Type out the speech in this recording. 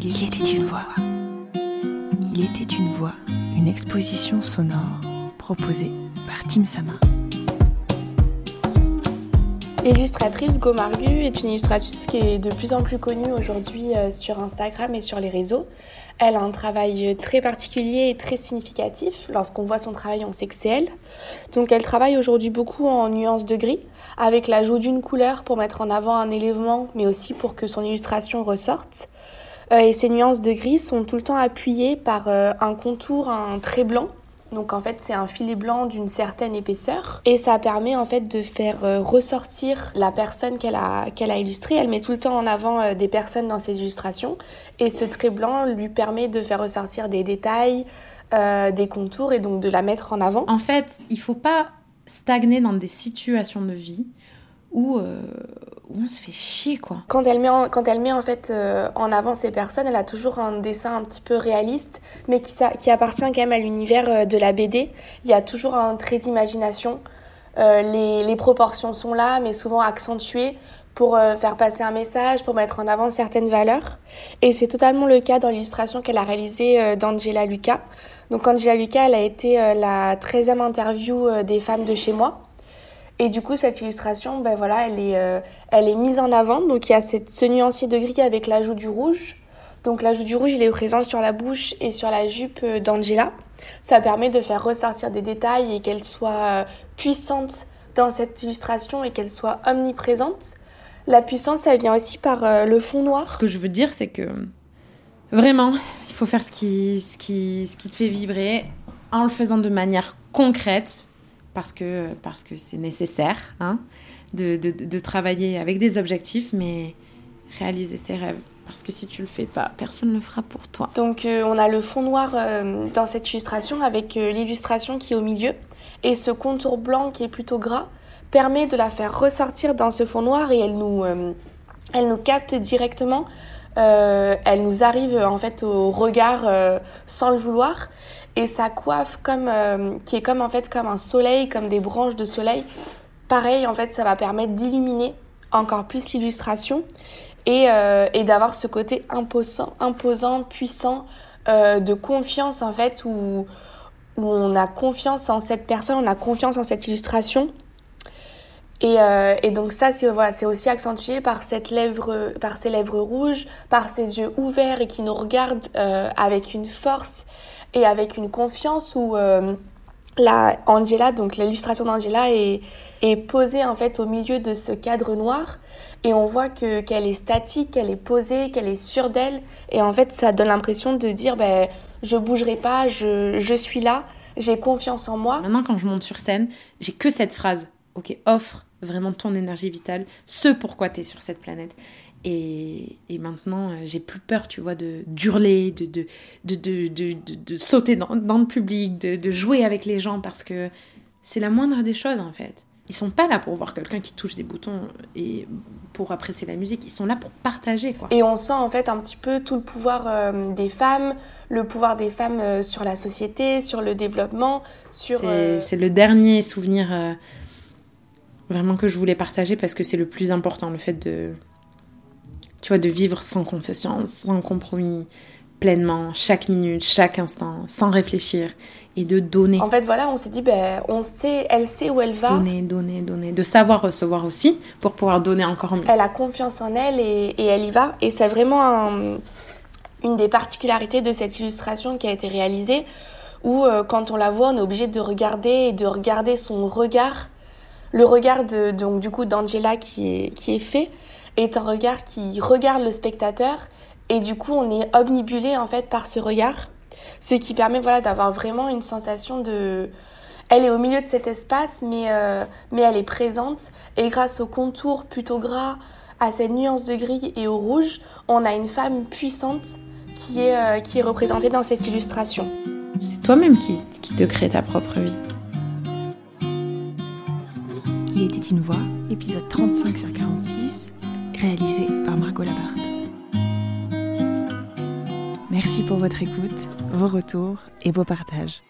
Il était une voix. Il était une voix, une exposition sonore proposée par Tim Sama. L'illustratrice Gomargu est une illustratrice qui est de plus en plus connue aujourd'hui euh, sur Instagram et sur les réseaux. Elle a un travail très particulier et très significatif. Lorsqu'on voit son travail, on sait que c'est elle. Donc elle travaille aujourd'hui beaucoup en nuances de gris, avec l'ajout d'une couleur pour mettre en avant un élément, mais aussi pour que son illustration ressorte. Euh, et ces nuances de gris sont tout le temps appuyées par euh, un contour, un trait blanc donc en fait c'est un filet blanc d'une certaine épaisseur et ça permet en fait de faire euh, ressortir la personne qu'elle a, qu'elle a illustrée. Elle met tout le temps en avant euh, des personnes dans ses illustrations et ce trait blanc lui permet de faire ressortir des détails, euh, des contours et donc de la mettre en avant. En fait, il faut pas stagner dans des situations de vie où, on se fait chier quoi. Quand elle met en, quand elle met en fait euh, en avant ces personnes, elle a toujours un dessin un petit peu réaliste, mais qui, appartient quand même à l'univers euh, de la BD. Il y a toujours un trait d'imagination. Euh, les, proportions sont là, mais souvent accentuées pour faire passer un message, pour mettre en avant certaines valeurs. Et c'est totalement le cas dans l'illustration qu'elle a réalisée d'Angela Lucas. Donc Angela Lucas, elle a été la 13e interview des femmes de chez moi. Et du coup, cette illustration, ben voilà, elle est, euh, elle est mise en avant. Donc il y a cette, ce nuancier de gris avec l'ajout du rouge. Donc l'ajout du rouge, il est présent sur la bouche et sur la jupe euh, d'Angela. Ça permet de faire ressortir des détails et qu'elle soit euh, puissante dans cette illustration et qu'elle soit omniprésente. La puissance, elle vient aussi par le fond noir. Ce que je veux dire, c'est que vraiment, il faut faire ce qui, ce, qui, ce qui te fait vibrer en le faisant de manière concrète, parce que parce que c'est nécessaire hein, de, de, travailler avec des objectifs, mais réaliser ses rêves. Parce que si tu le fais pas, personne ne le fera pour toi. Donc euh, on a le fond noir euh, dans cette illustration avec euh, l'illustration qui est au milieu. Et ce contour blanc qui est plutôt gras permet de la faire ressortir dans ce fond noir et elle nous, elle nous capte directement. Elle nous arrive en fait au regard sans le vouloir et sa coiffe euh, qui est comme en fait comme un soleil, comme des branches de soleil. Pareil, en fait, ça va permettre d'illuminer encore plus l'illustration et, euh, d'avoir ce côté imposant, imposant puissant, euh, de confiance en fait, où on a confiance en cette personne, on a confiance en cette illustration. Et, et, donc ça, c'est voilà, aussi accentué par, cette lèvre, par ses lèvres rouges, par ses yeux ouverts et qui nous regardent avec une force et avec une confiance où euh, la Angela, donc l'illustration d'Angela est, est posée en fait au milieu de ce cadre noir et on voit que qu'elle est statique, qu'elle est posée, qu'elle est sûre d'elle et en fait ça donne l'impression de dire ben je bougerai pas, je, je suis là, j'ai confiance en moi. Maintenant quand je monte sur scène, j'ai que cette phrase. OK, offre vraiment ton énergie vitale, ce pourquoi tu es sur cette planète. Et, et, maintenant, euh, j'ai plus peur, tu vois, de d'hurler, de de, de, de, de, sauter dans, dans, le public, de, jouer avec les gens, parce que c'est la moindre des choses, en fait. Ils sont pas là pour voir quelqu'un qui touche des boutons et pour apprécier la musique, ils sont là pour partager, quoi. Et on sent, en fait, un petit peu tout le pouvoir euh, des femmes, le pouvoir des femmes euh, sur la société, sur le développement, sur... C'est le dernier souvenir vraiment que je voulais partager, parce que c'est le plus important, le fait de tu vois, de vivre sans concession, sans compromis, pleinement, chaque minute, chaque instant, sans réfléchir et de donner. En fait, voilà, on s'est dit, ben, on sait, elle sait où elle va. Donner, donner, donner. De savoir recevoir aussi pour pouvoir donner encore mieux. Elle a confiance en elle et, et elle y va. Et c'est vraiment une des particularités de cette illustration qui a été réalisée où, euh, quand on la voit, on est obligé de regarder et de regarder son regard. Le regard donc, du coup d'Angela qui est, qui est fait est un regard qui regarde le spectateur et du coup on est omnibulé en fait par ce regard, ce qui permet voilà d'avoir vraiment une sensation de elle est au milieu de cet espace mais, euh, mais elle est présente et grâce au contour plutôt gras, à cette nuance de gris et au rouge, on a une femme puissante qui est, euh, qui est représentée dans cette illustration. C'est toi-même qui, qui te crée ta propre vie. Il était une voix, épisode 35 sur 46 réalisé par Margot Labarthe. Merci pour votre écoute, vos retours et vos partages.